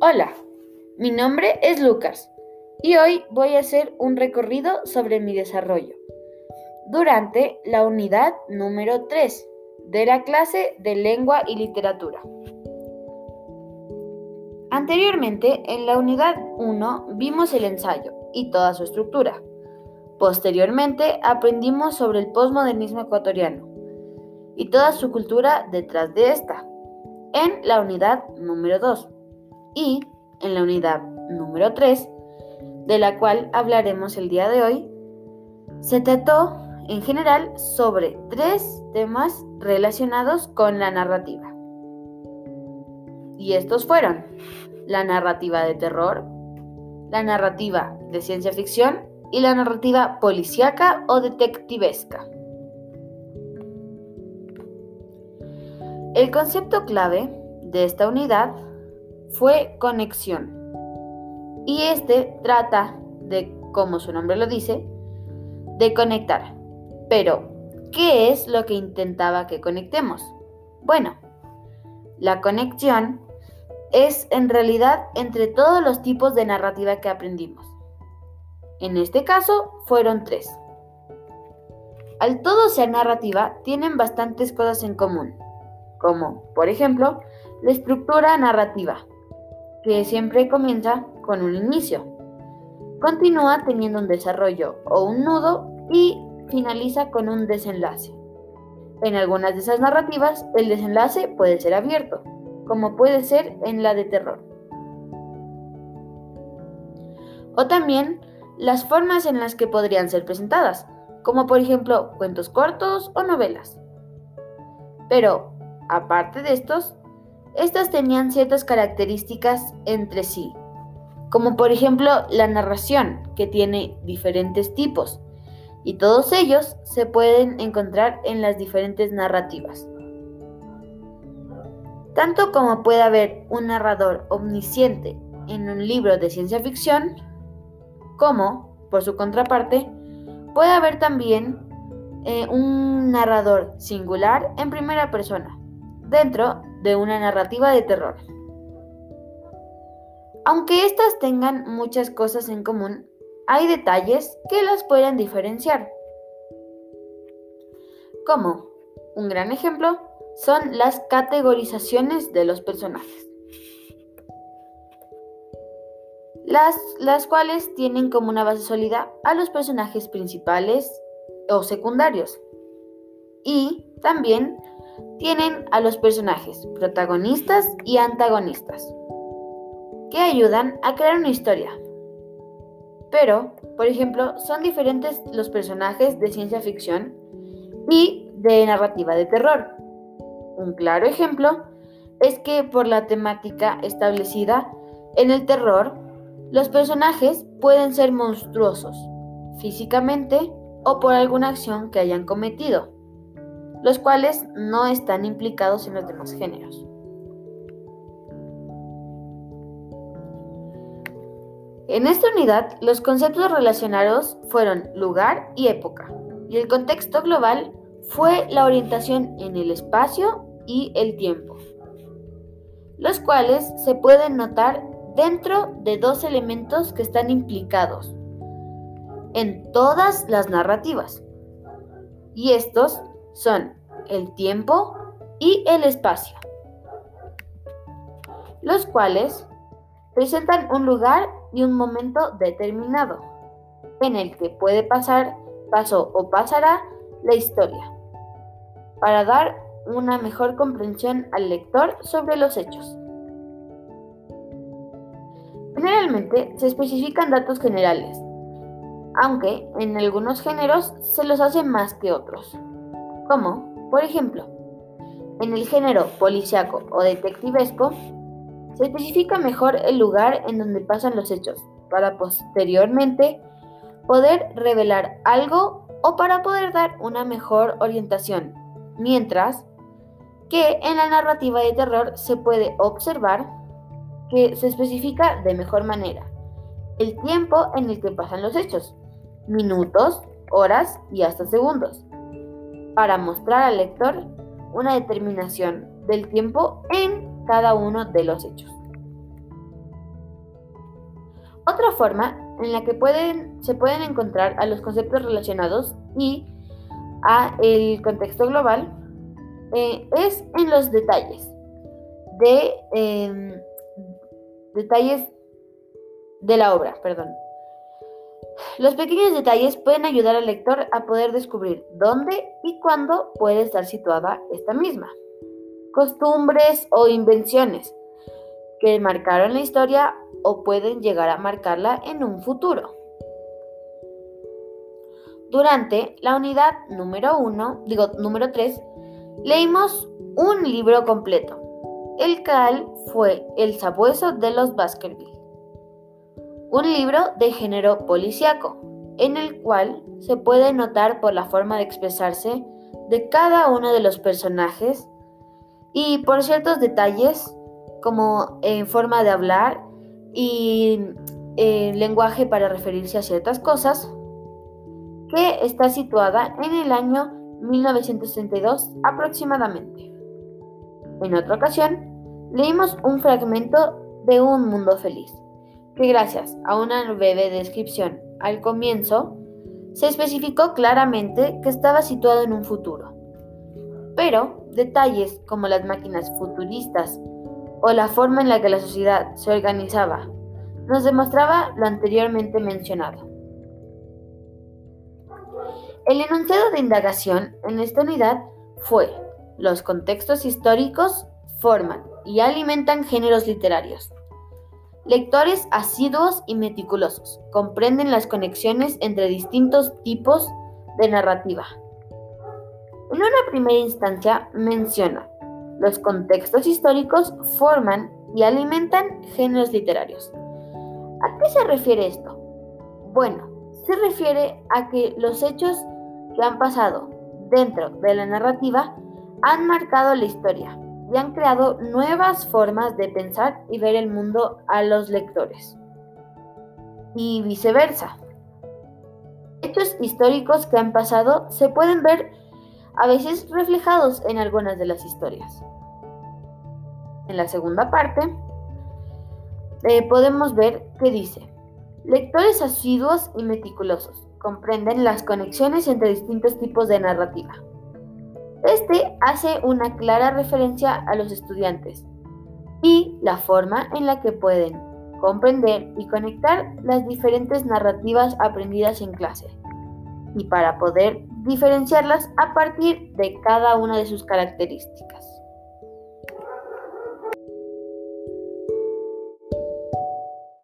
Hola, mi nombre es Lucas y hoy voy a hacer un recorrido sobre mi desarrollo durante la unidad número 3 de la clase de lengua y literatura. Anteriormente, en la unidad 1 vimos el ensayo y toda su estructura. Posteriormente, aprendimos sobre el posmodernismo ecuatoriano y toda su cultura detrás de esta, en la unidad número 2 y en la unidad número 3, de la cual hablaremos el día de hoy, se trató en general sobre tres temas relacionados con la narrativa. Y estos fueron la narrativa de terror, la narrativa de ciencia ficción y la narrativa policíaca o detectivesca. El concepto clave de esta unidad fue conexión. Y este trata de, como su nombre lo dice, de conectar. Pero, ¿qué es lo que intentaba que conectemos? Bueno, la conexión es en realidad entre todos los tipos de narrativa que aprendimos. En este caso fueron tres. Al todo ser narrativa, tienen bastantes cosas en común, como, por ejemplo, la estructura narrativa, que siempre comienza con un inicio. Continúa teniendo un desarrollo o un nudo y finaliza con un desenlace. En algunas de esas narrativas, el desenlace puede ser abierto, como puede ser en la de terror. O también las formas en las que podrían ser presentadas, como por ejemplo cuentos cortos o novelas. Pero, aparte de estos, estas tenían ciertas características entre sí, como por ejemplo la narración, que tiene diferentes tipos, y todos ellos se pueden encontrar en las diferentes narrativas. Tanto como puede haber un narrador omnisciente en un libro de ciencia ficción, como, por su contraparte, puede haber también eh, un narrador singular en primera persona, dentro de una narrativa de terror. Aunque estas tengan muchas cosas en común, hay detalles que las pueden diferenciar. Como un gran ejemplo son las categorizaciones de los personajes, las, las cuales tienen como una base sólida a los personajes principales o secundarios y también tienen a los personajes protagonistas y antagonistas, que ayudan a crear una historia. Pero, por ejemplo, son diferentes los personajes de ciencia ficción y de narrativa de terror. Un claro ejemplo es que por la temática establecida en el terror, los personajes pueden ser monstruosos, físicamente o por alguna acción que hayan cometido los cuales no están implicados en los demás géneros. En esta unidad, los conceptos relacionados fueron lugar y época, y el contexto global fue la orientación en el espacio y el tiempo, los cuales se pueden notar dentro de dos elementos que están implicados en todas las narrativas, y estos son el tiempo y el espacio, los cuales presentan un lugar y un momento determinado en el que puede pasar, pasó o pasará la historia, para dar una mejor comprensión al lector sobre los hechos. Generalmente se especifican datos generales, aunque en algunos géneros se los hace más que otros como, por ejemplo, en el género policiaco o detectivesco, se especifica mejor el lugar en donde pasan los hechos, para posteriormente poder revelar algo o para poder dar una mejor orientación, mientras que en la narrativa de terror se puede observar que se especifica de mejor manera el tiempo en el que pasan los hechos, minutos, horas y hasta segundos para mostrar al lector una determinación del tiempo en cada uno de los hechos. Otra forma en la que se pueden encontrar a los conceptos relacionados y a el contexto global eh, es en los detalles de em, detalles de la obra, perdón. Los pequeños detalles pueden ayudar al lector a poder descubrir dónde y cuándo puede estar situada esta misma. Costumbres o invenciones que marcaron la historia o pueden llegar a marcarla en un futuro. Durante la unidad número 1, digo número 3, leímos un libro completo, el cual fue El sabueso de los Baskerville, un libro de género policíaco, en el cual se puede notar por la forma de expresarse de cada uno de los personajes y por ciertos detalles como en forma de hablar y eh, lenguaje para referirse a ciertas cosas, que está situada en el año 1932 aproximadamente. En otra ocasión, leímos un fragmento de Un Mundo Feliz, que gracias a una breve descripción al comienzo, se especificó claramente que estaba situado en un futuro. Pero detalles como las máquinas futuristas o la forma en la que la sociedad se organizaba nos demostraba lo anteriormente mencionado. El enunciado de indagación en esta unidad fue, los contextos históricos forman y alimentan géneros literarios. Lectores asiduos y meticulosos comprenden las conexiones entre distintos tipos de narrativa. En una primera instancia menciona, los contextos históricos forman y alimentan géneros literarios. ¿A qué se refiere esto? Bueno, se refiere a que los hechos que han pasado dentro de la narrativa han marcado la historia y han creado nuevas formas de pensar y ver el mundo a los lectores. Y viceversa. Hechos históricos que han pasado se pueden ver a veces reflejados en algunas de las historias. En la segunda parte eh, podemos ver que dice, lectores asiduos y meticulosos comprenden las conexiones entre distintos tipos de narrativa. Este hace una clara referencia a los estudiantes y la forma en la que pueden comprender y conectar las diferentes narrativas aprendidas en clase y para poder diferenciarlas a partir de cada una de sus características.